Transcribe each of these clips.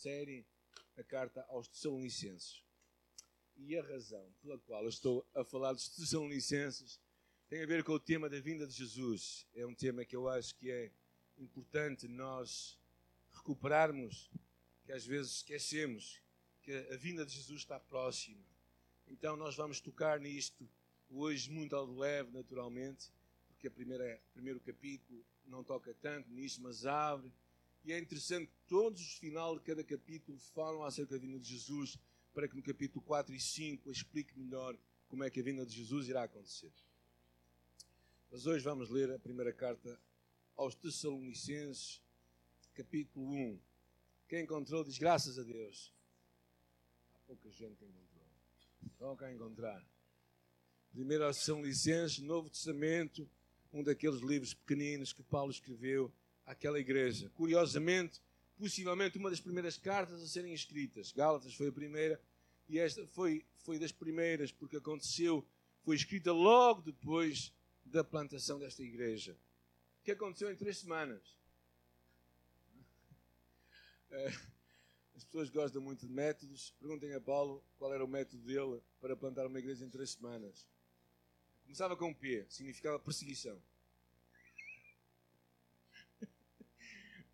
série, a carta aos Tessalonicenses. E a razão pela qual eu estou a falar dos Tessalonicenses tem a ver com o tema da vinda de Jesus. É um tema que eu acho que é importante nós recuperarmos, que às vezes esquecemos que a vinda de Jesus está próxima. Então nós vamos tocar nisto hoje muito ao leve, naturalmente, porque a primeira, o primeiro capítulo não toca tanto nisso, mas abre. E é interessante que todos os final de cada capítulo falam acerca da vinda de Jesus, para que no capítulo 4 e 5 explique melhor como é que a vinda de Jesus irá acontecer. Mas hoje vamos ler a primeira carta aos Tessalonicenses, capítulo 1. Quem encontrou diz graças a Deus. Há pouca gente que encontrou. Vão cá encontrar. Primeiro aos Tessalonicenses, Novo Testamento, um daqueles livros pequeninos que Paulo escreveu àquela igreja. Curiosamente, possivelmente uma das primeiras cartas a serem escritas. Gálatas foi a primeira e esta foi, foi das primeiras porque aconteceu, foi escrita logo depois da plantação desta igreja. O que aconteceu em três semanas? É, as pessoas gostam muito de métodos. Perguntem a Paulo qual era o método dele para plantar uma igreja em três semanas. Começava com P, significava perseguição.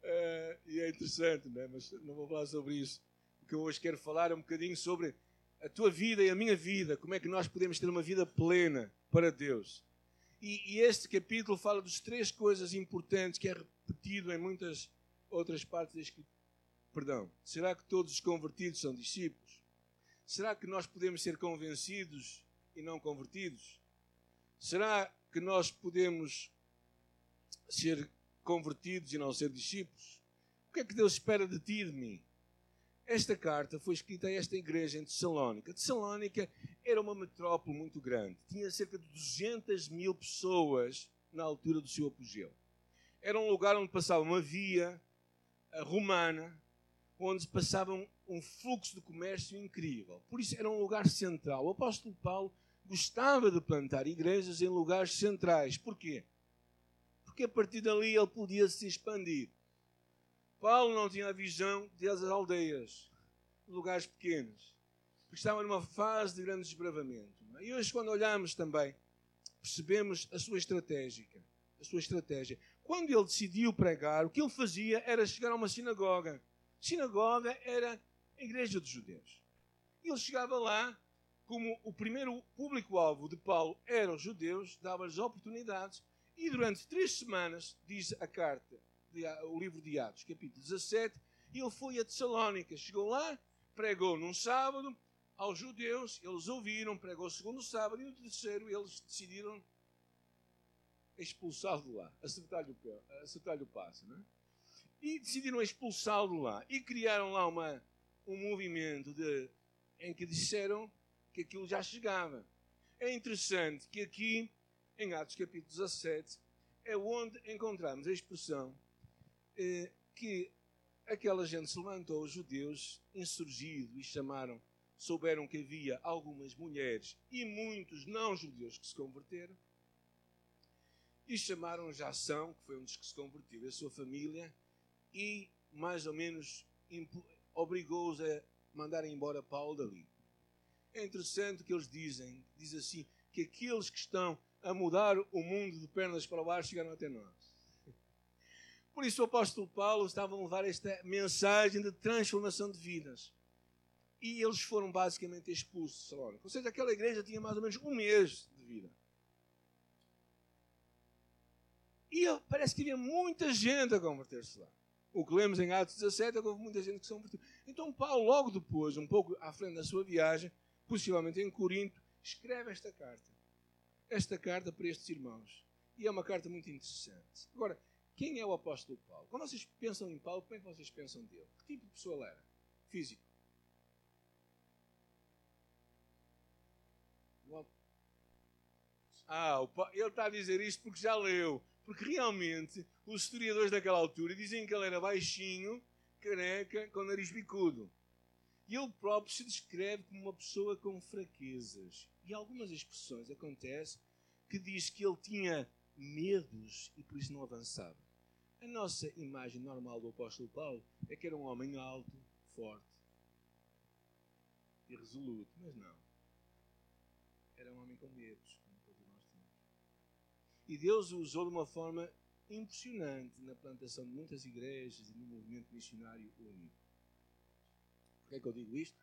É, e é interessante, não é? mas não vou falar sobre isso. O que eu hoje quero falar é um bocadinho sobre a tua vida e a minha vida, como é que nós podemos ter uma vida plena para Deus. E, e, este capítulo fala dos três coisas importantes que é repetido em muitas outras partes da Escritura. Perdão. Será que todos os convertidos são discípulos? Será que nós podemos ser convencidos e não convertidos? Será que nós podemos ser convertidos e não ser discípulos? O que é que Deus espera de ti e de mim? Esta carta foi escrita a esta igreja em Tessalónica. Tessalónica era uma metrópole muito grande. Tinha cerca de 200 mil pessoas na altura do seu apogeu. Era um lugar onde passava uma via romana, onde passava um fluxo de comércio incrível. Por isso era um lugar central. O apóstolo Paulo gostava de plantar igrejas em lugares centrais. Porquê? Porque a partir dali ele podia se expandir. Paulo não tinha a visão das aldeias, lugares pequenos, porque estava numa fase de grande desbravamento. E hoje, quando olhamos também, percebemos a sua estratégia. A sua estratégia. Quando ele decidiu pregar, o que ele fazia era chegar a uma sinagoga. Sinagoga era a igreja dos judeus. Ele chegava lá, como o primeiro público-alvo de Paulo eram os judeus, dava-lhes oportunidades, e durante três semanas, diz a carta, o livro de Atos, capítulo 17, ele foi a Tessalónica, chegou lá, pregou num sábado aos judeus, eles ouviram, pregou o segundo sábado, e no terceiro eles decidiram expulsá-lo de lá, acertar-lhe o, o passo, é? E decidiram expulsá-lo de lá, e criaram lá uma, um movimento de, em que disseram que aquilo já chegava. É interessante que aqui, em Atos capítulo 17, é onde encontramos a expressão eh, que aquela gente se levantou, os judeus, insurgidos, e chamaram, souberam que havia algumas mulheres e muitos não-judeus que se converteram, e chamaram Jação, que foi um dos que se convertiu, a sua família, e mais ou menos obrigou-os a mandarem embora Paulo dali. É interessante que eles dizem, diz assim, que aqueles que estão a mudar o mundo de pernas para baixo chegaram até nós. Por isso o apóstolo Paulo estava a levar esta mensagem de transformação de vidas. E eles foram basicamente expulsos de Salónica. Ou seja, aquela igreja tinha mais ou menos um mês de vida. E parece que havia muita gente a converter-se lá. O que lemos em Atos 17 é que houve muita gente que se converteu. Então Paulo, logo depois, um pouco à frente da sua viagem, possivelmente em Corinto, escreve esta carta. Esta carta para estes irmãos. E é uma carta muito interessante. Agora, quem é o apóstolo Paulo? Quando vocês pensam em Paulo, como é que vocês pensam dele? Que tipo de pessoa ele era? Físico. Ah, ele está a dizer isto porque já leu. Porque realmente os historiadores daquela altura dizem que ele era baixinho, careca, com nariz bicudo. E ele próprio se descreve como uma pessoa com fraquezas. E algumas expressões acontecem que diz que ele tinha medos e por isso não avançava. A nossa imagem normal do apóstolo Paulo é que era um homem alto, forte e resoluto, mas não. Era um homem com medos, como todos nós temos. E Deus o usou de uma forma impressionante na plantação de muitas igrejas e no movimento missionário único. Por que é que eu digo isto?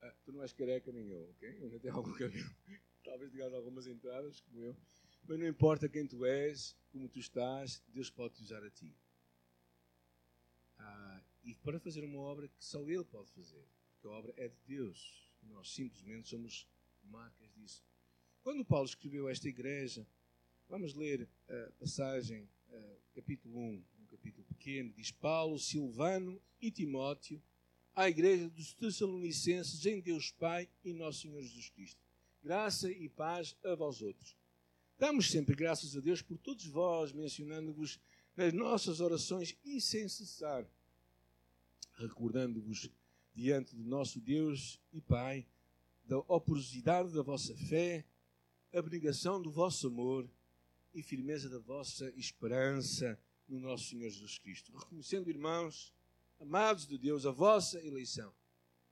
Ah, tu não és careca nem eu, ok? Eu ainda tenho algum cabelo. Talvez tenhas algumas entradas, como eu. Mas não importa quem tu és, como tu estás, Deus pode te usar a ti. Ah, e para fazer uma obra que só Ele pode fazer. Porque a obra é de Deus. Nós simplesmente somos marcas disso. Quando Paulo escreveu esta igreja, vamos ler a passagem, capítulo 1, um capítulo pequeno, diz Paulo, Silvano e Timóteo, à igreja dos Tessalonicenses em Deus Pai e Nosso Senhor Jesus Cristo. Graça e paz a vós outros. Damos sempre graças a Deus por todos vós, mencionando-vos nas nossas orações e sem cessar, recordando-vos diante do nosso Deus e Pai da operosidade da vossa fé, abnegação do vosso amor e firmeza da vossa esperança no nosso Senhor Jesus Cristo. Reconhecendo, irmãos, amados de Deus, a vossa eleição.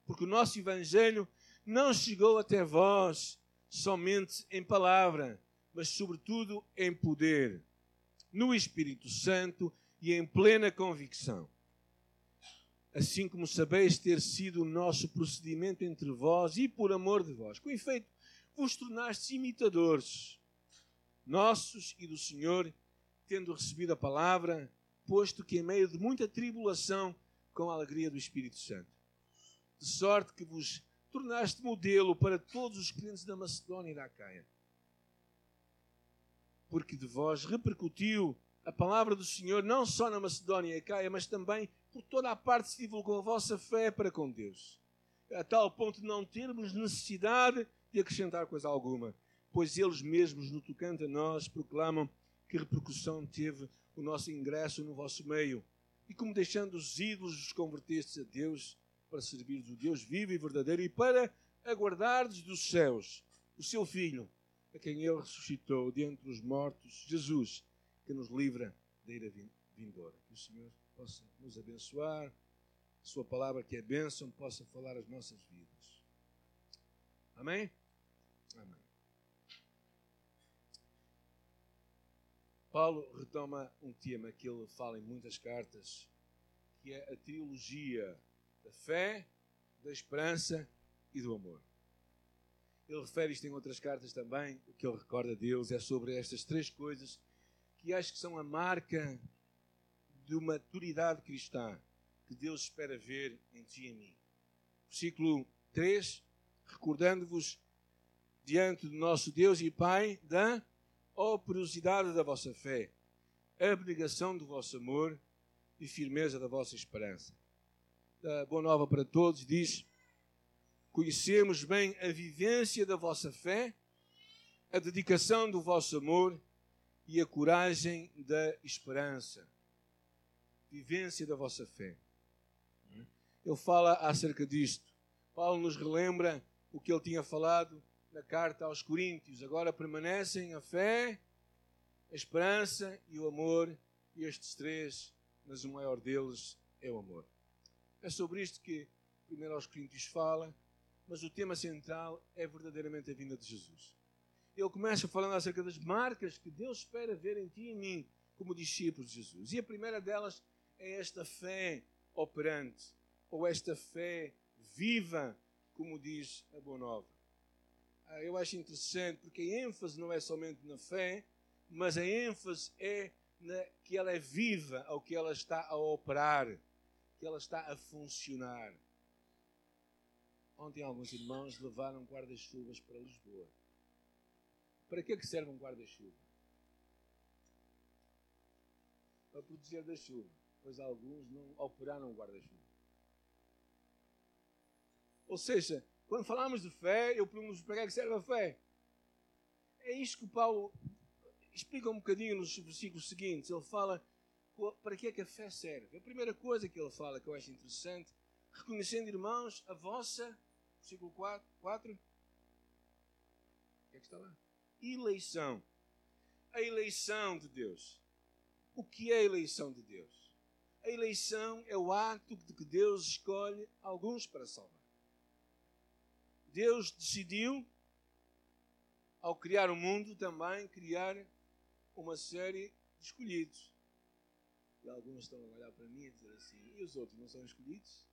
Porque o nosso Evangelho não chegou até vós somente em palavra, mas sobretudo em poder, no Espírito Santo e em plena convicção assim como sabeis ter sido o nosso procedimento entre vós e por amor de vós. Com efeito, vos tornastes imitadores nossos e do Senhor, tendo recebido a palavra, posto que em meio de muita tribulação, com a alegria do Espírito Santo. De sorte que vos tornaste modelo para todos os crentes da Macedónia e da Acaia. Porque de vós repercutiu a palavra do Senhor não só na Macedónia e Acaia, mas também por toda a parte se divulgou a vossa fé para com Deus, a tal ponto de não termos necessidade de acrescentar coisa alguma, pois eles mesmos, no tocante a nós, proclamam que repercussão teve o nosso ingresso no vosso meio, e como deixando os ídolos os convertestes a Deus, para servir o Deus vivo e verdadeiro, e para aguardardes dos céus o seu Filho, a quem ele ressuscitou de entre os mortos, Jesus, que nos livra da ira vindoura. Que o Senhor possa nos abençoar, a Sua palavra que é bênção possa falar as nossas vidas. Amém. Paulo retoma um tema que ele fala em muitas cartas, que é a teologia da fé, da esperança e do amor. Ele refere isto em outras cartas também. O que ele recorda deles é sobre estas três coisas que acho que são a marca de maturidade cristã que Deus espera ver em ti e em mim. Versículo 3: Recordando-vos diante do nosso Deus e Pai da operosidade da vossa fé, abnegação do vosso amor e firmeza da vossa esperança. A boa nova para todos diz: Conhecemos bem a vivência da vossa fé, a dedicação do vosso amor e a coragem da esperança vivência da vossa fé. Ele fala acerca disto. Paulo nos relembra o que ele tinha falado na carta aos Coríntios. Agora permanecem a fé, a esperança e o amor, e estes três, mas o maior deles é o amor. É sobre isto que primeiro aos Coríntios fala, mas o tema central é verdadeiramente a vinda de Jesus. Ele começa falando acerca das marcas que Deus espera ver em ti e em mim como discípulos de Jesus. E a primeira delas é esta fé operante, ou esta fé viva, como diz a Boa Nova. Ah, eu acho interessante porque a ênfase não é somente na fé, mas a ênfase é na, que ela é viva, ao que ela está a operar, que ela está a funcionar. Ontem alguns irmãos levaram guarda-chuvas para Lisboa. Para que, é que serve um guarda-chuva? Para proteger da chuva pois alguns não operaram o guarda-chuva. Ou seja, quando falamos de fé, eu pergunto para que é que serve a fé? É isto que Paulo explica um bocadinho nos versículos seguintes. Ele fala para que é que a fé serve. A primeira coisa que ele fala que eu acho interessante, reconhecendo, irmãos, a vossa, versículo 4, 4 o que é que está lá? Eleição. A eleição de Deus. O que é a eleição de Deus? A eleição é o ato de que Deus escolhe alguns para salvar. Deus decidiu, ao criar o mundo, também criar uma série de escolhidos. E alguns estão a olhar para mim e dizer assim: e os outros não são escolhidos?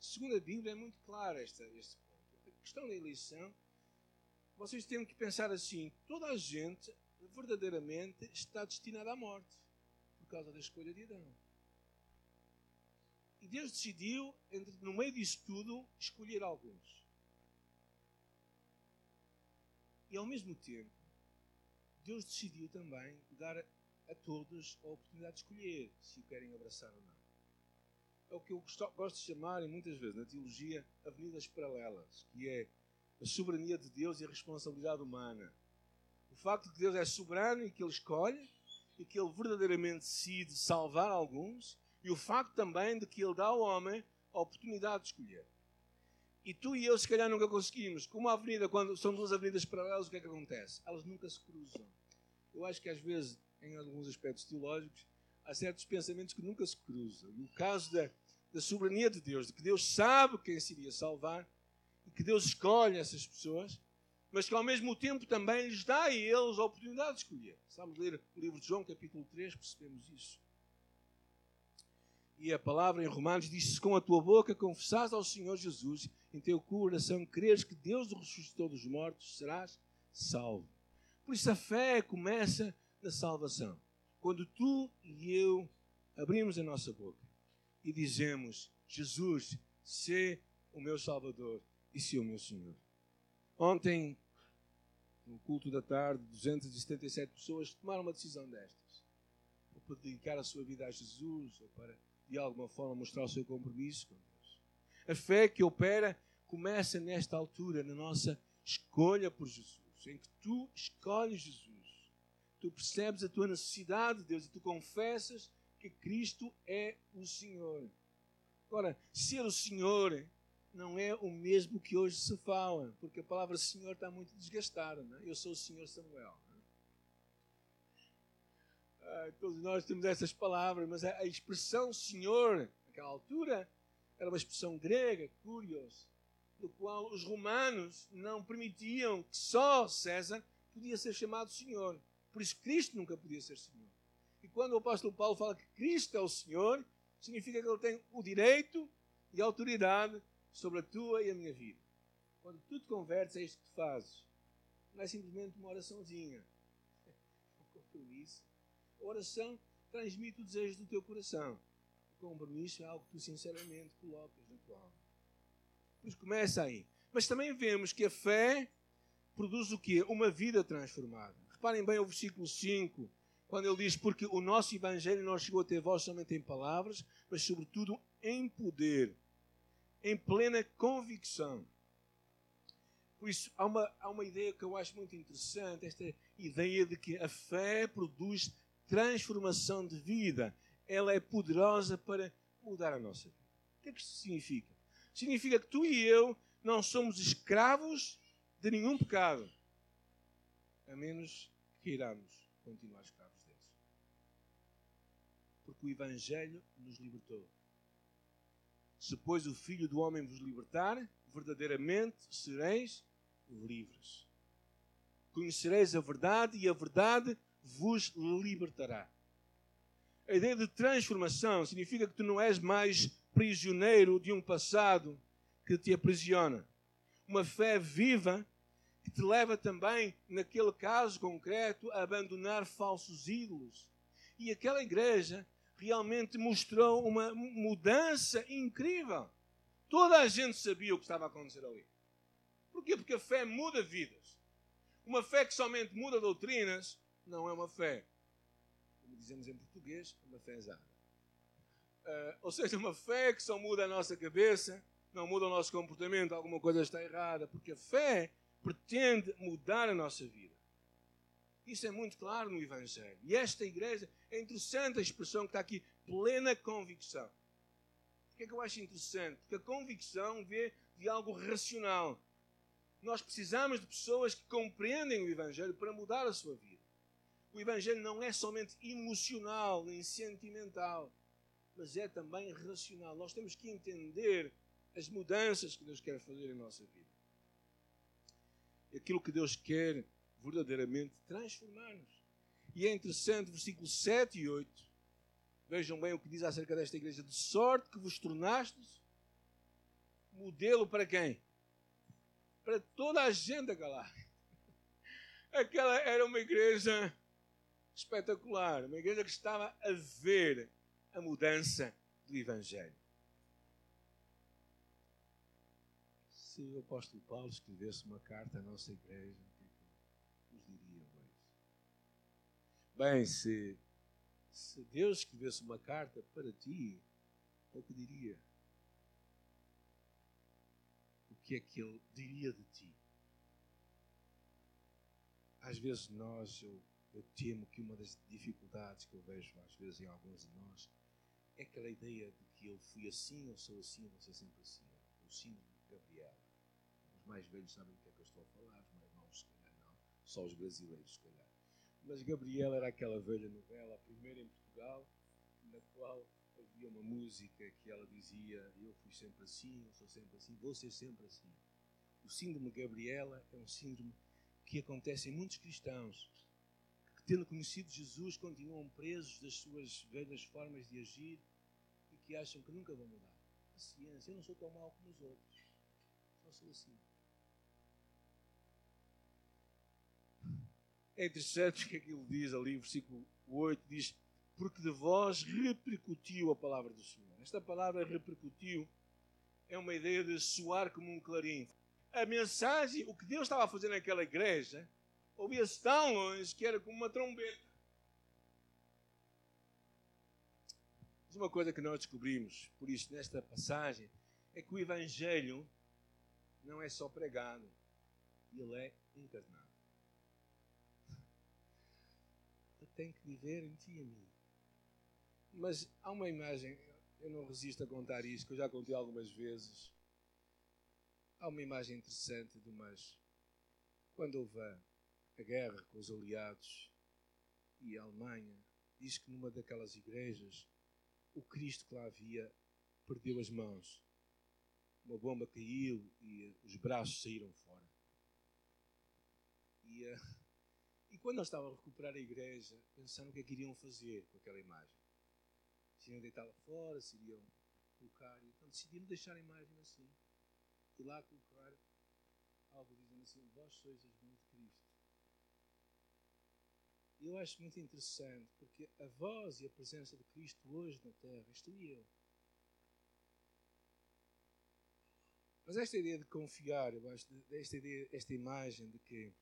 Segundo a Bíblia, é muito claro esta, este ponto. A questão da eleição, vocês têm que pensar assim: toda a gente verdadeiramente está destinada à morte por causa da escolha de Adão. E Deus decidiu, entre, no meio disso tudo, escolher alguns. E ao mesmo tempo, Deus decidiu também dar a todos a oportunidade de escolher se o querem abraçar ou não. É o que eu gosto de chamar, e muitas vezes na teologia, avenidas paralelas, que é a soberania de Deus e a responsabilidade humana. O facto de que Deus é soberano e que Ele escolhe, e que Ele verdadeiramente decide salvar alguns, e o facto também de que Ele dá ao homem a oportunidade de escolher. E tu e eu, se calhar, nunca conseguimos. Como a avenida, quando são duas avenidas paralelas, o que é que acontece? Elas nunca se cruzam. Eu acho que às vezes, em alguns aspectos teológicos, há certos pensamentos que nunca se cruzam. No caso da, da soberania de Deus, de que Deus sabe quem se iria salvar e que Deus escolhe essas pessoas, mas que ao mesmo tempo também lhes dá a eles a oportunidade de escolher. Estamos a ler o livro de João, capítulo 3, percebemos isso. E a palavra em Romanos diz: Se com a tua boca confessares ao Senhor Jesus, em teu coração creres que Deus o ressuscitou dos mortos, serás salvo. Por isso a fé começa na salvação. Quando tu e eu abrimos a nossa boca e dizemos: Jesus, sê o meu Salvador e sê o meu Senhor. Ontem, no culto da tarde, 277 pessoas tomaram uma decisão destas. Ou para dedicar a sua vida a Jesus, ou para, de alguma forma, mostrar o seu compromisso com Deus. A fé que opera começa nesta altura, na nossa escolha por Jesus, em que tu escolhes Jesus. Tu percebes a tua necessidade de Deus e tu confessas que Cristo é o Senhor. Agora, ser o Senhor não é o mesmo que hoje se fala, porque a palavra Senhor está muito desgastada. Não é? Eu sou o Senhor Samuel. Ah, todos nós temos essas palavras, mas a, expressão Senhor, naquela altura, era uma expressão grega, curios, no qual os romanos não permitiam que só César podia ser chamado Senhor. Por isso Cristo nunca podia ser Senhor. E quando o apóstolo Paulo fala que Cristo é o Senhor, significa que ele tem o direito e a autoridade sobre a tua e a minha vida. Quando tu te convertes, é isto que tu fazes. Não é simplesmente uma oraçãozinha. É um compromisso. Oração transmite o desejo do teu coração. O compromisso é algo que tu sinceramente colocas na tua alma. Começa aí. Mas também vemos que a fé produz o quê? Uma vida transformada. Reparem bem o versículo 5 quando ele diz: Porque o nosso Evangelho não chegou até vós somente em palavras, mas sobretudo em poder, em plena convicção. Por isso, há uma, há uma ideia que eu acho muito interessante: esta ideia de que a fé produz transformação de vida. Ela é poderosa para mudar a nossa vida. O que é que isto significa? Significa que tu e eu não somos escravos de nenhum pecado, a menos que queiramos continuar escravos porque o Evangelho nos libertou. Se, pois, o Filho do Homem vos libertar, verdadeiramente sereis livres. Conhecereis a verdade e a verdade libertará. A ideia de transformação significa que tu não és mais prisioneiro de um passado que te aprisiona. Uma fé viva que te leva também, naquele caso concreto, a abandonar falsos ídolos. E aquela igreja realmente mostrou uma mudança incrível. Toda a gente sabia o que estava a acontecer ali. Porquê? Porque a fé muda vidas. Uma fé que somente muda doutrinas não é uma fé. Como dizemos em português, uma fé exata. Uh, ou seja, uma fé que só muda a nossa cabeça, não muda o nosso comportamento, alguma coisa está errada, porque a fé pretende mudar a nossa vida. Isso é muito claro no Evangelho. E esta igreja, é interessante a expressão que está aqui, plena convicção. O que é que eu acho interessante? Porque a convicção vê de algo racional. Nós precisamos de pessoas que compreendem o Evangelho para mudar a sua vida. O Evangelho não é somente emocional nem sentimental, mas é também racional. Nós temos que entender as mudanças que Deus quer fazer em nossa vida. Aquilo que Deus quer verdadeiramente transformar-nos. E é interessante, versículos 7 e 8. Vejam bem o que diz acerca desta igreja. De sorte que vos tornastes modelo para quem? Para toda a gente da galáxia. Aquela era uma igreja espetacular, uma igreja que estava a ver a mudança do Evangelho. Se o apóstolo Paulo escrevesse uma carta à nossa igreja, o que, é que nos diria hoje? Bem, se, se Deus escrevesse uma carta para ti, o que diria? O que é que ele diria de ti? Às vezes nós, eu eu temo que uma das dificuldades que eu vejo às vezes em alguns de nós é aquela ideia de que eu fui assim, eu sou assim, ser sempre assim. O síndrome de Gabriela. Os mais velhos sabem do que é que eu estou a falar, os mais novos, se calhar não. Só os brasileiros, se calhar. Mas Gabriela era aquela velha novela, a primeira em Portugal, na qual havia uma música que ela dizia: Eu fui sempre assim, eu sou sempre assim, vou ser sempre assim. O síndrome de Gabriela é um síndrome que acontece em muitos cristãos que, tendo conhecido Jesus, continuam presos das suas velhas formas de agir e que acham que nunca vão mudar. Paciência, eu não sou tão mau como os outros. Só sou assim. É interessante o que aquilo diz ali, versículo 8, diz, porque de vós repercutiu a palavra do Senhor. Esta palavra repercutiu é uma ideia de soar como um clarim. A mensagem, o que Deus estava a fazer naquela igreja, ouvia-se tão longe que era como uma trombeta. Mas uma coisa que nós descobrimos, por isso, nesta passagem, é que o Evangelho não é só pregado, ele é encarnado. Ele tem que viver em ti e em mim. Mas há uma imagem, eu não resisto a contar isto, que eu já contei algumas vezes. Há uma imagem interessante de umas. Quando houve a guerra com os aliados e a Alemanha, diz que numa daquelas igrejas o Cristo que lá havia perdeu as mãos. Uma bomba caiu e os braços saíram fora. E, uh, e quando eles estavam a recuperar a igreja, pensaram o que é que iriam fazer com aquela imagem. Se iriam deitá-la fora, se iriam colocar. Então decidiram deixar a imagem assim. E lá colocar algo dizendo assim: Vós sois as mãos eu acho muito interessante, porque a voz e a presença de Cristo hoje na Terra, estou eu. Mas esta ideia de confiar, eu acho, esta, ideia, esta imagem de que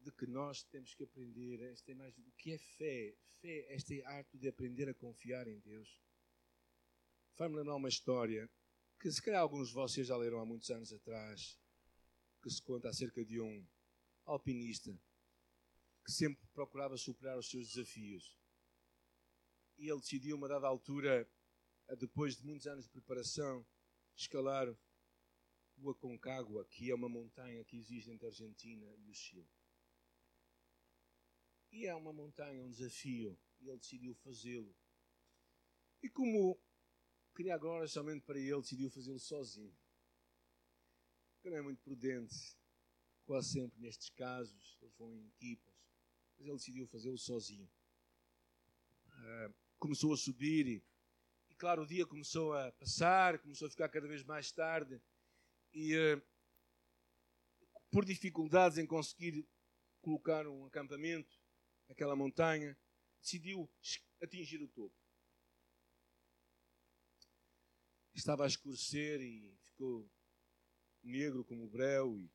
de que nós temos que aprender esta imagem do que é fé. Fé, este arte de aprender a confiar em Deus. Faz-me lembrar uma história que se calhar alguns de vocês já leram há muitos anos atrás, que se conta acerca de um alpinista que sempre procurava superar os seus desafios. E ele decidiu, uma dada altura, depois de muitos anos de preparação, escalar o Aconcagua, que é uma montanha que existe entre a Argentina e o Chile. E é uma montanha, um desafio, e ele decidiu fazê-lo. E como queria agora somente para ele, decidiu fazê-lo sozinho que não é muito prudente, quase sempre nestes casos, eles vão em equipas, mas ele decidiu fazê-lo sozinho. Uh, começou a subir e, e, claro, o dia começou a passar, começou a ficar cada vez mais tarde e, uh, por dificuldades em conseguir colocar um acampamento naquela montanha, decidiu atingir o topo. Estava a escurecer e ficou negro como o breu e,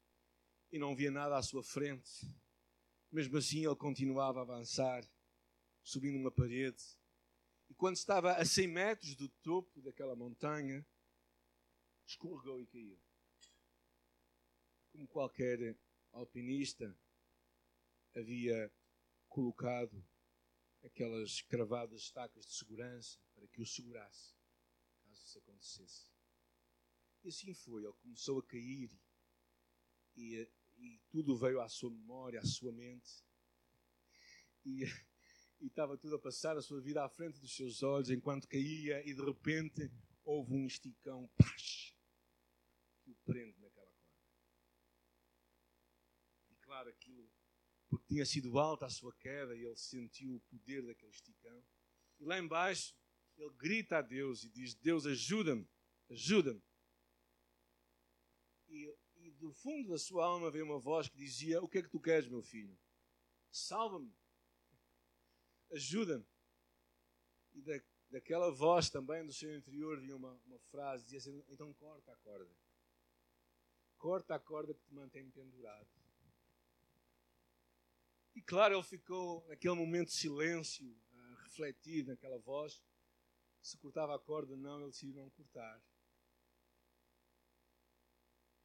e não via nada à sua frente. Mesmo assim, ele continuava a avançar, subindo uma parede. E quando estava a 100 metros do topo daquela montanha, escorregou e caiu. Como qualquer alpinista, havia colocado aquelas cravadas estacas de segurança para que o segurasse, caso isso acontecesse. E assim foi, ele começou a cair e, e tudo veio à sua memória, à sua mente. E, e estava tudo a passar a sua vida à frente dos seus olhos enquanto caía e de repente houve um esticão, paz, que o prende naquela corda. E claro, aquilo, porque tinha sido alta a sua queda e ele sentiu o poder daquele esticão. E lá embaixo ele grita a Deus e diz: Deus, ajuda-me, ajuda-me. E, e do fundo da sua alma veio uma voz que dizia: O que é que tu queres, meu filho? Salva-me, ajuda-me. E da, daquela voz também do seu interior vinha uma, uma frase: dizia assim, Então corta a corda. Corta a corda que te mantém pendurado. E claro, ele ficou naquele momento de silêncio, a refletir naquela voz se cortava a corda, não, ele decidiu não cortar.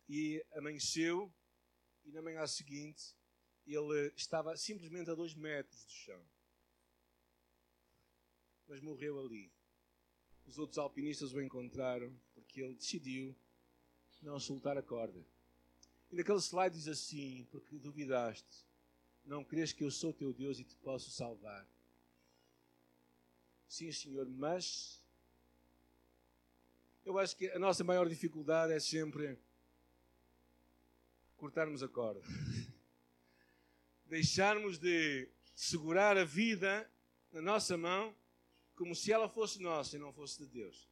E amanheceu, e na manhã seguinte, ele estava simplesmente a dois metros do chão. Mas morreu ali. Os outros alpinistas o encontraram porque ele decidiu não soltar a corda. E naquele slide diz assim: Porque duvidaste, não crês que eu sou teu Deus e te posso salvar. Sim, Senhor, mas eu acho que a nossa maior dificuldade é sempre cortarmos a corda. Deixarmos de segurar a vida na nossa mão como se ela fosse nossa e não fosse de Deus.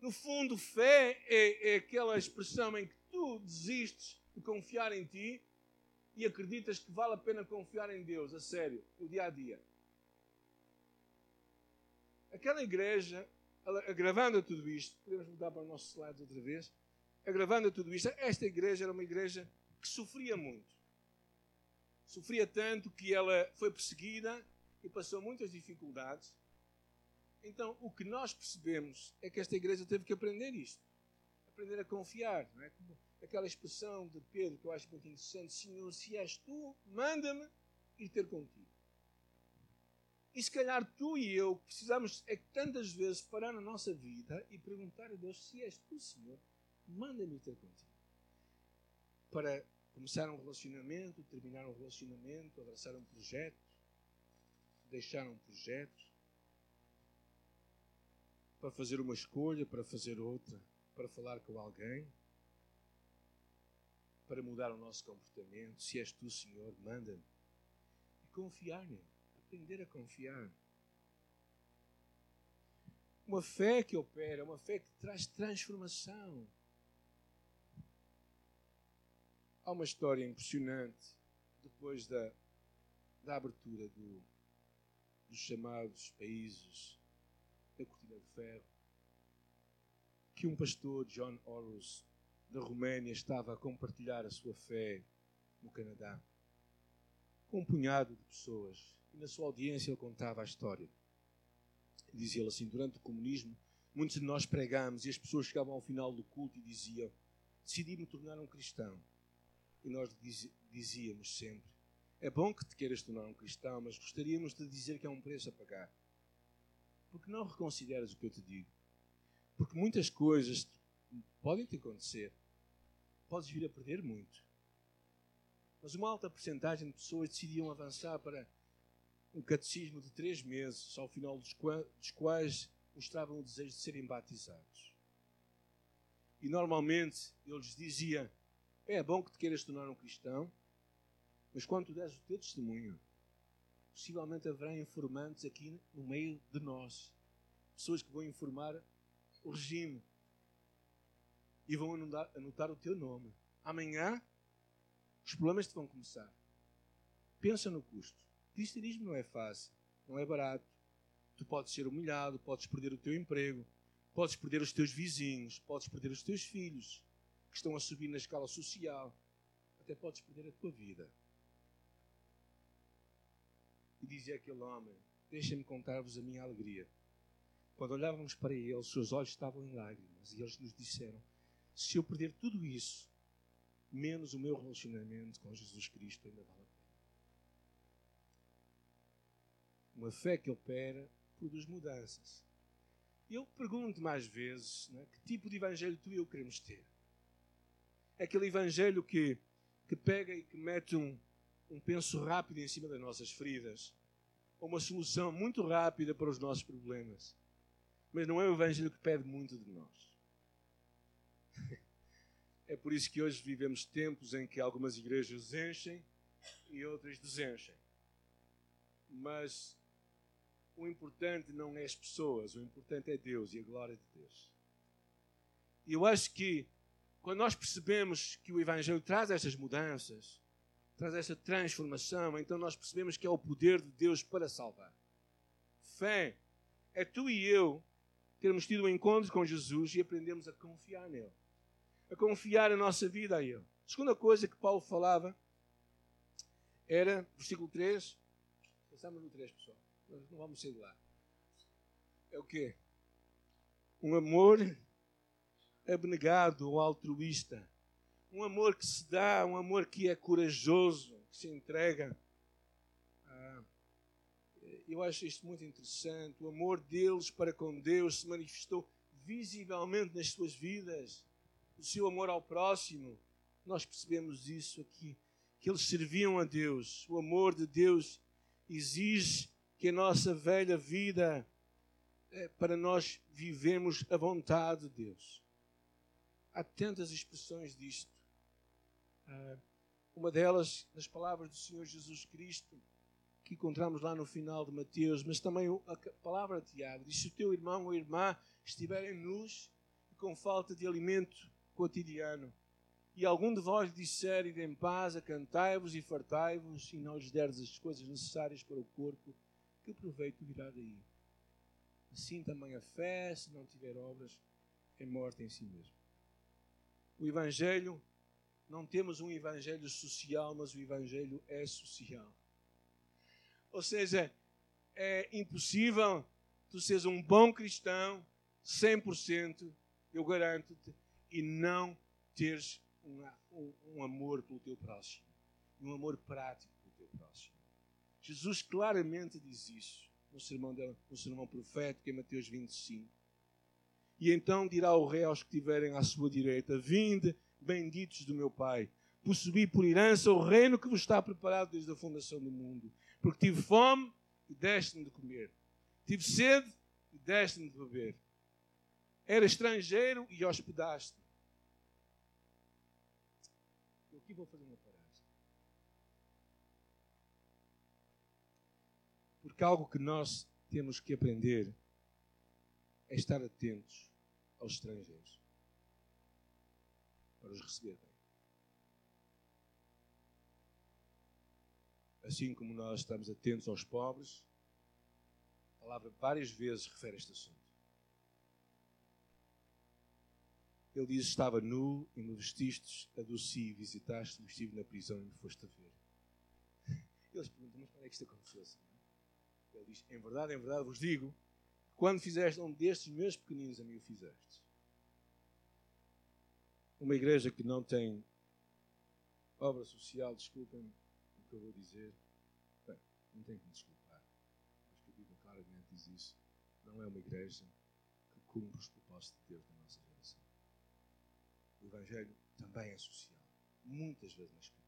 No fundo, fé é, é aquela expressão em que tu desistes de confiar em ti e acreditas que vale a pena confiar em Deus, a sério, no dia a dia aquela igreja, agravando tudo isto, podemos mudar para o nosso slide outra vez, agravando tudo isto, esta igreja era uma igreja que sofria muito. Sofria tanto que ela foi perseguida e passou muitas dificuldades. Então, o que nós percebemos é que esta igreja teve que aprender isto. Aprender a confiar. Não é? Aquela expressão de Pedro que eu acho muito interessante: Senhor, se és tu, manda-me ir ter contigo. E se calhar tu e eu precisamos é tantas vezes parar na nossa vida e perguntar a Deus se és tu, Senhor, manda-me ter contigo. Para começar um relacionamento, terminar um relacionamento, abraçar um projeto, deixar um projeto, para fazer uma escolha, para fazer outra, para falar com alguém, para mudar o nosso comportamento. Se és tu, Senhor, manda-me. E confiar nele aprender a confiar. Uma fé que opera, uma fé que traz transformação. Há uma história impressionante depois da, da abertura do, dos chamados países da Cortina de Ferro, que um pastor, John Horus, da Roménia, estava a compartilhar a sua fé no Canadá com um punhado de pessoas e na sua audiência ele contava a história. Dizia ele assim: durante o comunismo, muitos de nós pregámos e as pessoas chegavam ao final do culto e diziam: Decidi me tornar um cristão. E nós dizíamos sempre: É bom que te queiras tornar um cristão, mas gostaríamos de dizer que há um preço a pagar. Porque não reconsideras o que eu te digo? Porque muitas coisas podem te acontecer. Podes vir a perder muito. Mas uma alta porcentagem de pessoas decidiam avançar para um catecismo de três meses, ao final dos, quais mostravam o desejo de serem batizados. E normalmente eles diziam: É bom que te queiras tornar um cristão, mas quando tu deres o teu testemunho, possivelmente haverá informantes aqui no meio de nós, pessoas que vão informar o regime e vão anotar, anotar o teu nome. Amanhã os problemas te vão começar. Pensa no custo. Cristianismo não é fácil, não é barato. Tu podes ser humilhado, podes perder o teu emprego, podes perder os teus vizinhos, podes perder os teus filhos que estão a subir na escala social, até podes perder a tua vida. E dizia aquele homem: Deixem-me contar-vos a minha alegria. Quando olhávamos para ele, seus olhos estavam em lágrimas e eles nos disseram: Se eu perder tudo isso, menos o meu relacionamento com Jesus Cristo ainda vale a pena. Uma fé que opera produz mudanças. Eu pergunto mais vezes né, que tipo de evangelho tu e eu queremos ter. É aquele evangelho que que pega e que mete um, um penso rápido em cima das nossas feridas, ou uma solução muito rápida para os nossos problemas. Mas não é o Evangelho que pede muito de nós. É por isso que hoje vivemos tempos em que algumas igrejas enchem e outras desenchem. Mas o importante não é as pessoas, o importante é Deus e a glória de Deus. E eu acho que quando nós percebemos que o Evangelho traz estas mudanças, traz esta transformação, então nós percebemos que é o poder de Deus para salvar. Fé é tu e eu termos tido um encontro com Jesus e aprendemos a confiar nele a confiar a nossa vida a Ele. A segunda coisa que Paulo falava era, versículo 3, pensamos no 3, pessoal, não vamos sair de lá. É o quê? Um amor abnegado ou altruísta. Um amor que se dá, um amor que é corajoso, que se entrega. Ah, eu acho isto muito interessante. O amor deles para com Deus se manifestou visivelmente nas suas vidas o seu amor ao próximo. Nós percebemos isso aqui, que eles serviam a Deus. O amor de Deus exige que a nossa velha vida, é, para nós vivemos a vontade de Deus. Há tantas expressões disto. Ah, uma delas, nas palavras do Senhor Jesus Cristo, que encontramos lá no final de Mateus, mas também a palavra de Tiago, diz: Se o teu irmão ou irmã estiverem nus e com falta de alimento, cotidiano. E algum de vós disser, ide em paz, acantai-vos e fartai-vos, e não lhes derdes as coisas necessárias para o corpo, que proveito virá daí? Assim também a fé, se não tiver obras, é morta em si mesmo. O Evangelho, não temos um Evangelho social, mas o Evangelho é social. Ou seja, é impossível tu seres um bom cristão, 100%, eu garanto-te, e não teres um, um, um amor pelo teu próximo, um amor prático pelo teu próximo. Jesus claramente diz isso no sermão, no sermão profético em Mateus 25. E então dirá o rei aos que tiverem à sua direita: Vinde, benditos do meu Pai, possuí por herança o reino que vos está preparado desde a fundação do mundo. Porque tive fome e deste-me de comer, tive sede e deste-me de beber era estrangeiro e hospedaste. Eu aqui vou fazer uma paragem. Porque algo que nós temos que aprender é estar atentos aos estrangeiros para os receber bem. Assim como nós estamos atentos aos pobres, a palavra várias vezes refere este assunto. Ele diz: Estava nu e me vestistes, adoci e visitaste, e estive na prisão e me foste a ver. Eles perguntam: Mas quando é que isto aconteceu? Ele diz: Em verdade, em verdade vos digo, quando fizeste um destes meus pequeninos, a mim o fizeste. Uma igreja que não tem obra social, desculpem o que eu vou dizer. Bem, não tem que me desculpar. Acho que a Bíblia claramente diz isso. Não é uma igreja que cumpre os propósitos de Deus na nossa vida. O Evangelho também é social, muitas vezes na Escritura.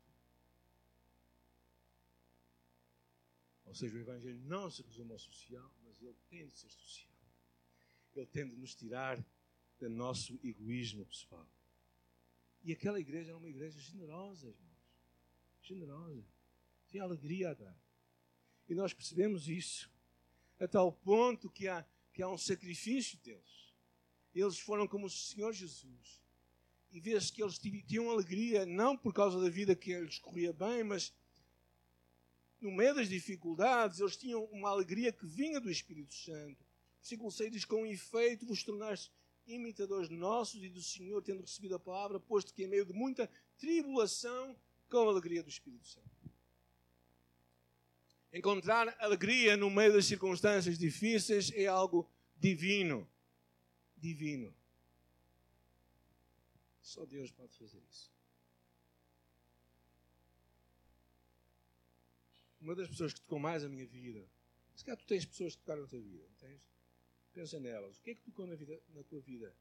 Ou seja, o Evangelho não se resume ao social, mas ele tem de ser social. Ele tem de nos tirar do nosso egoísmo pessoal. E aquela igreja era uma igreja generosa, irmãos. Generosa. Tinha alegria a dar. E nós percebemos isso. A tal ponto que há, que há um sacrifício deles. Eles foram como o Senhor Jesus e vês que eles tinham alegria, não por causa da vida que lhes corria bem, mas no meio das dificuldades, eles tinham uma alegria que vinha do Espírito Santo. Versículo 6 diz: Com efeito vos tornaste imitadores nossos e do Senhor, tendo recebido a palavra, posto que em meio de muita tribulação, com a alegria do Espírito Santo. Encontrar alegria no meio das circunstâncias difíceis é algo divino. Divino. Só Deus pode fazer isso. Uma das pessoas que tocou mais a minha vida, se calhar tu tens pessoas que tocaram a tua vida, tens? Pensa nelas. O que é que tocou na, vida, na tua vida?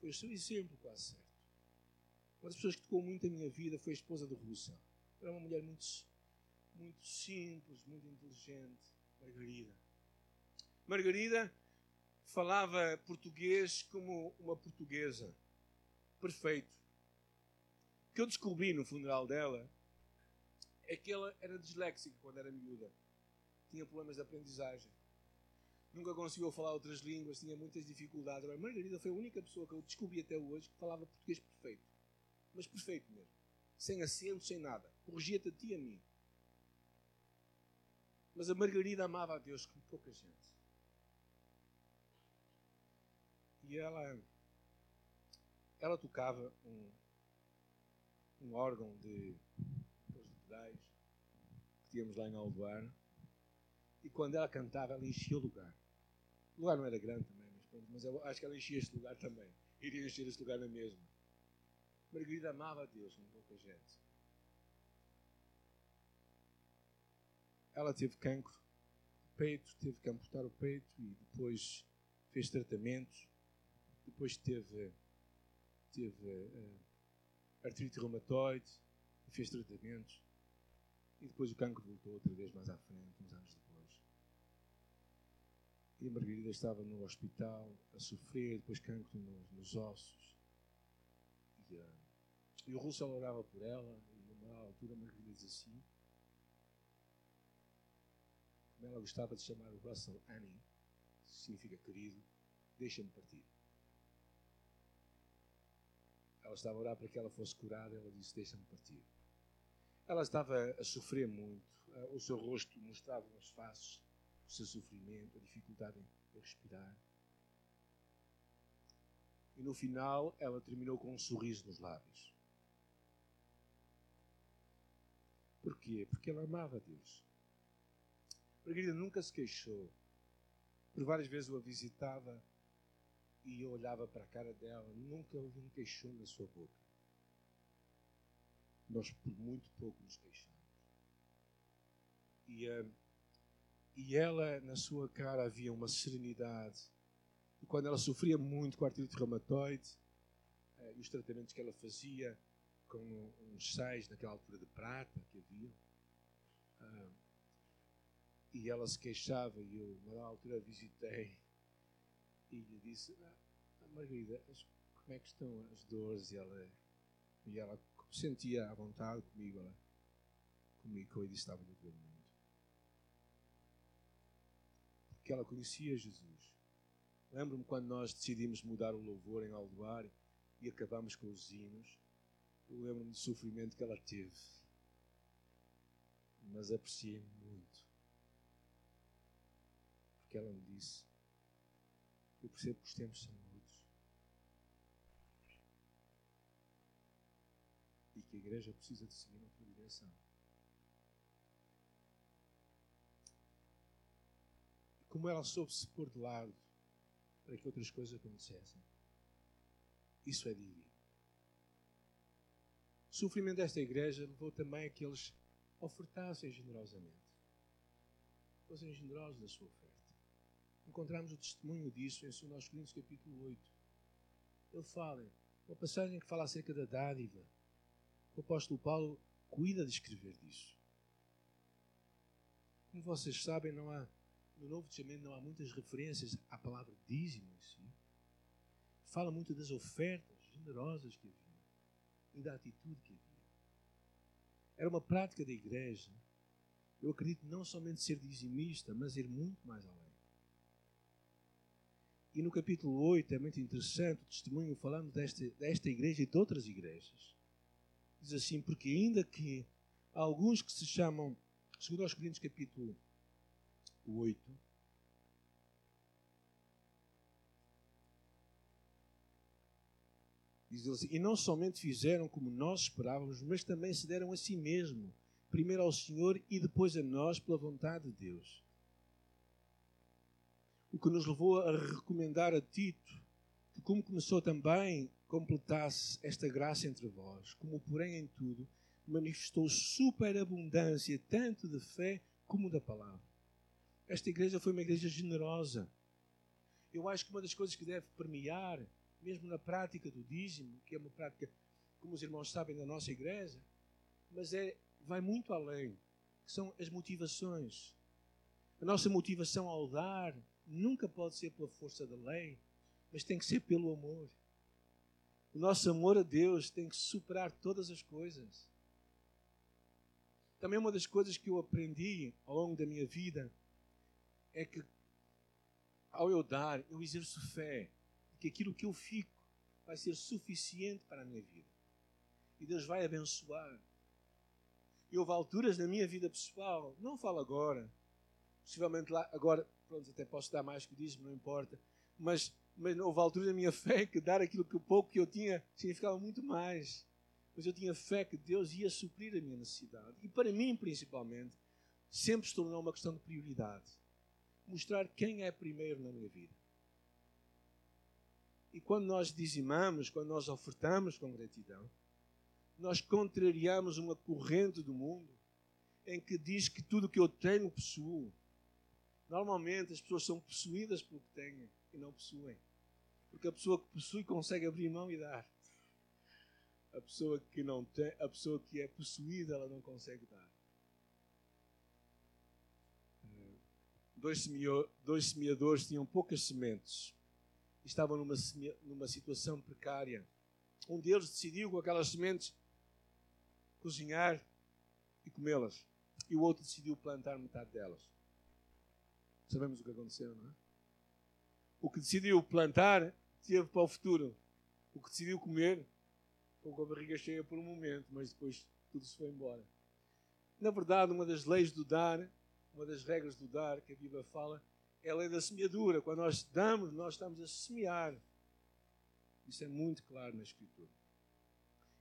Foi o seu exemplo quase certo. Uma das pessoas que tocou muito a minha vida foi a esposa do Russell. Era uma mulher muito, muito simples, muito inteligente, Margarida. Margarida falava português como uma portuguesa. Perfeito. O que eu descobri no funeral dela é que ela era disléxica quando era miúda. Tinha problemas de aprendizagem. Nunca conseguiu falar outras línguas, tinha muitas dificuldades. Agora, Margarida foi a única pessoa que eu descobri até hoje que falava português perfeito. Mas perfeito mesmo. Sem acento, sem nada. Corrigia-te a ti e a mim. Mas a Margarida amava a Deus como pouca gente. E ela, ela tocava um, um órgão de, que tínhamos lá em Aldoar. E quando ela cantava, ela enchia o lugar. O lugar não era grande também, mas, mas eu acho que ela enchia este lugar também. Iria encher este lugar na mesma. Margarida amava a Deus como pouca gente. Ela teve cancro peito, teve que amputar o peito e depois fez tratamentos. Depois teve, teve uh, artrite reumatoide e fez tratamentos. E depois o cancro voltou outra vez mais à frente, uns anos depois. E a Margarida estava no hospital a sofrer, depois cancro nos, nos ossos. E, uh, e o Russell orava por ela, e numa altura a Margarida diz assim, como ela gostava de chamar o Russell Annie, que significa querido, deixa-me partir. Ela estava a orar para que ela fosse curada, ela disse: Deixa-me partir. Ela estava a sofrer muito, o seu rosto mostrava nas faces o seu sofrimento, a dificuldade em respirar. E no final, ela terminou com um sorriso nos lábios. Porquê? Porque ela amava Deus. Margarida nunca se queixou. Por várias vezes eu a visitava e eu olhava para a cara dela, nunca ouvi um queixão na sua boca. Nós, por muito pouco, nos queixamos. E, uh, e ela, na sua cara, havia uma serenidade. E quando ela sofria muito com artrite reumatoide, uh, e os tratamentos que ela fazia com uns sais, naquela altura de prata que havia, uh, e ela se queixava, e eu, na altura, visitei e lhe disse: ah, Margarida, como é que estão as dores? E ela, e ela sentia à vontade comigo, ela comunicou e disse: Estava doer muito. Porque ela conhecia Jesus. Lembro-me quando nós decidimos mudar o louvor em Aldoar e acabamos com os hinos. Eu lembro-me do sofrimento que ela teve. Mas apreciei muito. Porque ela me disse: eu percebo que os tempos são a igreja precisa de seguir noutra direção. Como ela soube se pôr de lado para que outras coisas acontecessem. Isso é divino. O sofrimento desta igreja levou também a que eles ofertassem generosamente. Fossem generosos na sua oferta encontramos o testemunho disso em 2 Coríntios capítulo 8. Ele fala, uma passagem que fala acerca da dádiva. O apóstolo Paulo cuida de escrever disso. Como vocês sabem, não há, no Novo Testamento não há muitas referências à palavra dízimo em si. Fala muito das ofertas generosas que havia e da atitude que havia. Era uma prática da igreja, eu acredito, não somente ser dizimista, mas ir muito mais além. E no capítulo 8 é muito interessante o testemunho falando desta, desta igreja e de outras igrejas. Diz assim, porque ainda que alguns que se chamam, segundo aos Coríntios capítulo 8, diz assim, e não somente fizeram como nós esperávamos, mas também se deram a si mesmo, primeiro ao Senhor e depois a nós pela vontade de Deus. O que nos levou a recomendar a Tito que, como começou também, completasse esta graça entre vós, como, porém, em tudo, manifestou superabundância tanto de fé como da palavra. Esta igreja foi uma igreja generosa. Eu acho que uma das coisas que deve permear, mesmo na prática do dízimo, que é uma prática como os irmãos sabem, da nossa igreja, mas é, vai muito além, que são as motivações. A nossa motivação ao dar nunca pode ser pela força da lei, mas tem que ser pelo amor. O nosso amor a Deus tem que superar todas as coisas. Também uma das coisas que eu aprendi ao longo da minha vida é que ao eu dar, eu exerço fé de que aquilo que eu fico vai ser suficiente para a minha vida. E Deus vai abençoar. E houve alturas na minha vida pessoal, não falo agora, possivelmente lá, agora, pronto, até posso dar mais que diz, não importa, mas, mas houve alturas na minha fé que dar aquilo que o pouco que eu tinha significava muito mais. Mas eu tinha fé que Deus ia suprir a minha necessidade. E para mim, principalmente, sempre se tornou uma questão de prioridade. Mostrar quem é primeiro na minha vida. E quando nós dizimamos, quando nós ofertamos com gratidão, nós contrariamos uma corrente do mundo em que diz que tudo que eu tenho possuo. Normalmente as pessoas são possuídas pelo que têm e não possuem. Porque a pessoa que possui consegue abrir mão e dar. A pessoa que não tem, a pessoa que é possuída, ela não consegue dar. Dois, dois semeadores tinham poucas sementes. Estavam numa, numa situação precária. Um deles decidiu com aquelas sementes cozinhar e comê-las. E o outro decidiu plantar metade delas. Sabemos o que aconteceu, não é? O que decidiu plantar teve para o futuro. O que decidiu comer ficou com a barriga cheia por um momento, mas depois tudo se foi embora. Na verdade, uma das leis do dar, uma das regras do dar que a Bíblia fala, é a lei da semeadura. Quando nós damos, nós estamos a semear. Isso é muito claro na Escritura.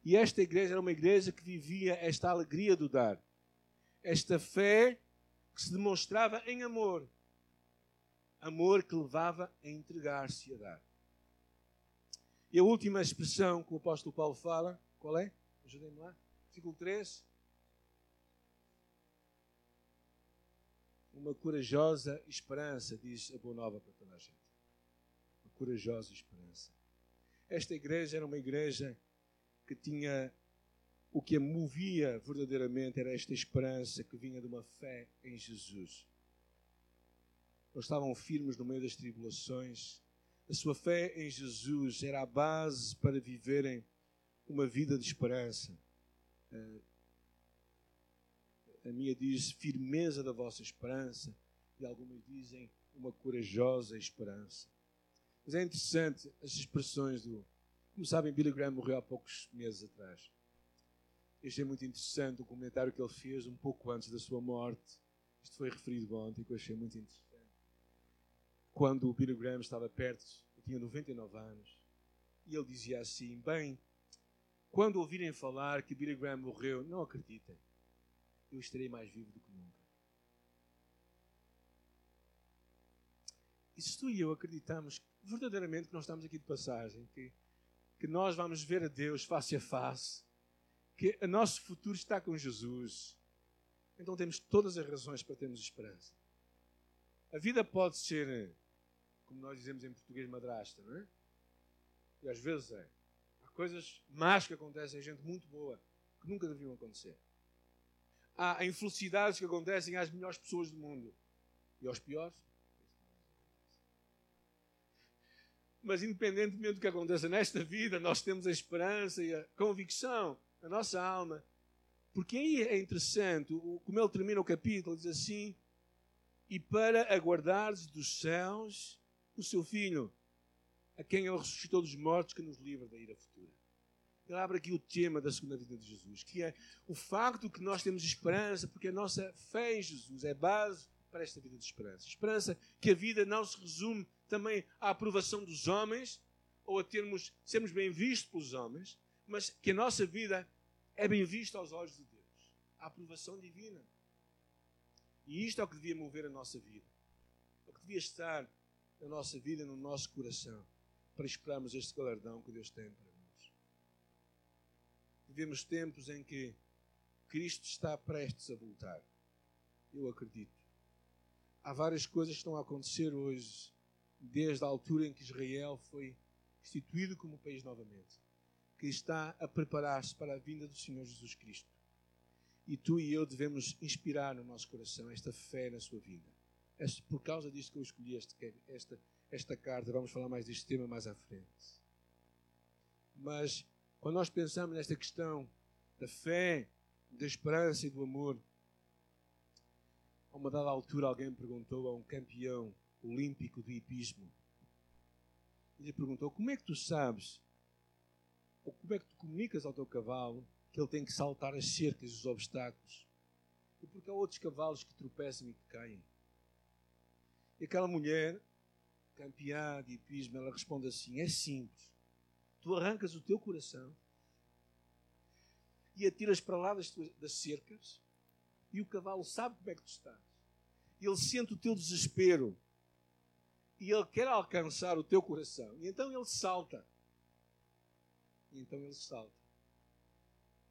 E esta igreja era uma igreja que vivia esta alegria do dar. Esta fé que se demonstrava em amor. Amor que levava a entregar-se a dar. E a última expressão que o apóstolo Paulo fala, qual é? Ajudem-me lá. Versículo 3. Uma corajosa esperança, diz a boa nova para toda a gente. Uma corajosa esperança. Esta igreja era uma igreja que tinha o que a movia verdadeiramente era esta esperança que vinha de uma fé em Jesus. Eles estavam firmes no meio das tribulações. A sua fé em Jesus era a base para viverem uma vida de esperança. Eh, a minha diz firmeza da vossa esperança, e algumas dizem uma corajosa esperança. Mas é interessante as expressões do, como sabem, Billy Graham morreu há poucos meses atrás. Eu achei muito interessante o comentário que ele fez um pouco antes da sua morte. Isto foi referido ontem, que eu achei muito interessante. Quando o Billy Graham estava perto, eu tinha 99 anos, e ele dizia assim: Bem, quando ouvirem falar que Billy Graham morreu, não acreditem, eu estarei mais vivo do que nunca. E se tu e eu acreditamos verdadeiramente que nós estamos aqui de passagem, que que nós vamos ver a Deus face a face, que o nosso futuro está com Jesus. Então temos todas as razões para termos esperança. A vida pode ser, como nós dizemos em português, madrasta, não é? E às vezes é. Há coisas más que acontecem a gente muito boa, que nunca deviam acontecer. Há infelicidades que acontecem às melhores pessoas do mundo e aos piores. Mas, independentemente do que aconteça nesta vida, nós temos a esperança e a convicção na nossa alma. Porque aí é interessante, como ele termina o capítulo, diz assim: E para aguardares dos céus o seu filho, a quem ele ressuscitou dos mortos, que nos livra da ira futura. Ele abre aqui o tema da segunda vida de Jesus, que é o facto que nós temos esperança, porque a nossa fé em Jesus é base para esta vida de esperança. Esperança que a vida não se resume também à aprovação dos homens ou a termos, sermos bem vistos pelos homens, mas que a nossa vida é bem vista aos olhos de Deus. A aprovação divina. E isto é o que devia mover a nossa vida. É o que devia estar na nossa vida, no nosso coração, para esperarmos este galardão que Deus tem para nós. Vivemos tempos em que Cristo está prestes a voltar. Eu acredito. Há várias coisas que estão a acontecer hoje desde a altura em que Israel foi instituído como país novamente, que está a preparar-se para a vinda do Senhor Jesus Cristo. E tu e eu devemos inspirar no nosso coração esta fé na sua vida. É por causa disto que eu escolhi este, esta, esta carta. Vamos falar mais deste tema mais à frente. Mas quando nós pensamos nesta questão da fé, da esperança e do amor, a uma dada altura alguém perguntou a um campeão olímpico de hipismo, ele perguntou, como é que tu sabes, ou como é que tu comunicas ao teu cavalo que ele tem que saltar as cercas e os obstáculos? E porque há outros cavalos que tropeçam e que caem. E aquela mulher, campeã de hipismo, ela responde assim, é simples. Tu arrancas o teu coração e atiras para lá das, tuas, das cercas e o cavalo sabe como é que tu estás. Ele sente o teu desespero e ele quer alcançar o teu coração. E então ele salta. E então ele salta.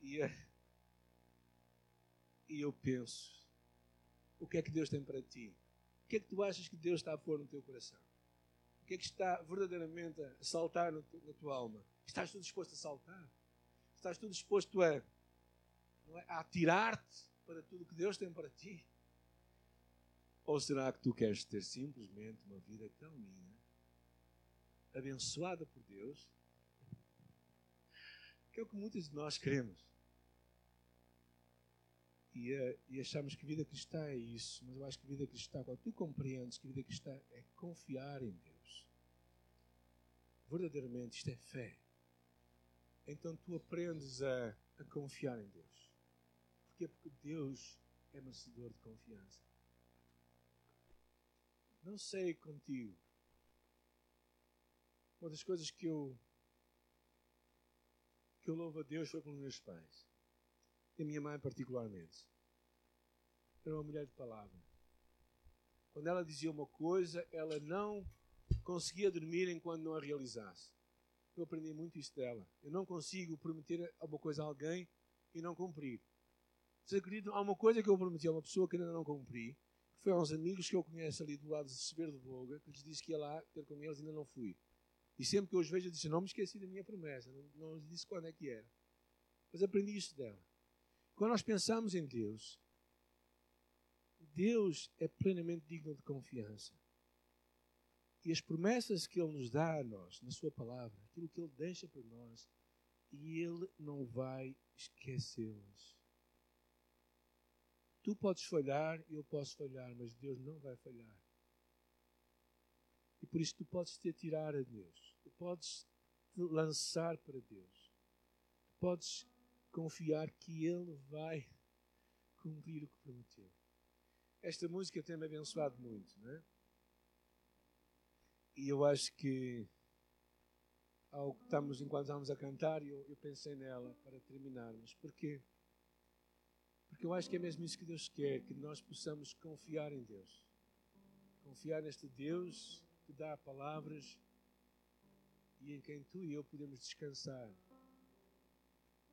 E, eh, e eu penso: o que é que Deus tem para ti? Que é que tu achas que Deus está a pôr no teu coração? O que é que está verdadeiramente a saltar na tua alma? Estás tu disposto a saltar? Estás tu disposto a, é, a atirar-te para tudo que Deus tem para ti? Ou será que tu queres ter simplesmente uma vida calminha, abençoada por Deus? Que é o que muitos de nós queremos. E, e, achamos que vida cristã é isso, mas eu acho que vida cristã, quando tu compreendes que vida cristã é confiar em Deus, verdadeiramente isto é fé, então tu aprendes a, a confiar em Deus. Porquê? Porque Deus é merecedor de confiança. Não sei contigo. Uma das coisas que eu que eu louvo a Deus foi com os meus pais. E a minha mãe particularmente. Era uma mulher de palavra. Quando ela dizia uma coisa, ela não conseguia dormir enquanto não a realizasse. Eu aprendi muito isso dela. Eu não consigo prometer alguma coisa a alguém e não cumprir. Vocês acreditam? Há uma coisa que eu prometi a uma pessoa que ainda não cumpri foi a uns amigos que eu conheço ali do lado de Sever de Volga, que lhes disse que ia lá ter com eles e ainda não fui. E sempre que eu os vejo, eu disse: Não me esqueci da minha promessa, não, não lhes disse quando é que era. Mas aprendi isso dela. Quando nós pensamos em Deus, Deus é plenamente digno de confiança. E as promessas que Ele nos dá a nós, na Sua palavra, aquilo que Ele deixa para nós, e Ele não vai esquecê-las. Tu podes falhar eu posso falhar, mas Deus não vai falhar. E por isso tu podes te atirar a Deus. Tu podes te lançar para Deus. Tu podes confiar que Ele vai cumprir o que prometeu. Esta música tem-me abençoado muito, não é? E eu acho que ao que estamos, enquanto estamos a cantar, eu, eu pensei nela para terminarmos. Porquê? Porque eu acho que é mesmo isso que Deus quer, que nós possamos confiar em Deus. Confiar neste Deus que dá palavras e em quem tu e eu podemos descansar.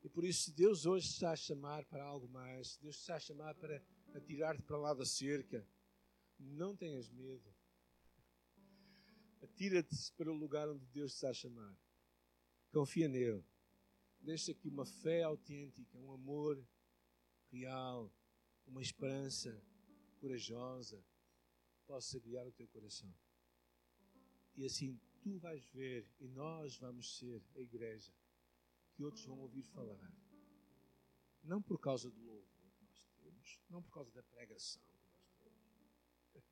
E por isso, se Deus hoje está a chamar para algo mais, se Deus está a chamar para atirar-te para lá da cerca, não tenhas medo. Atira-te para o lugar onde Deus está a chamar. Confia nele. Deixa aqui uma fé autêntica, um amor real, uma esperança corajosa possa guiar o teu coração. E assim tu vais ver e nós vamos ser a igreja que outros vão ouvir falar. Não por causa do louvor que nós temos, não por causa da pregação que nós temos,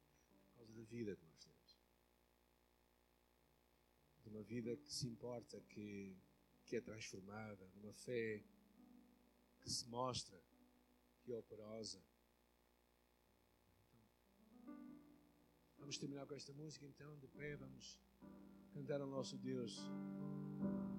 por causa da vida que nós temos. De uma vida que se importa, que, que é transformada, de uma fé que se mostra que operosa. Então, vamos terminar com esta música então, de pé, vamos cantar ao nosso Deus.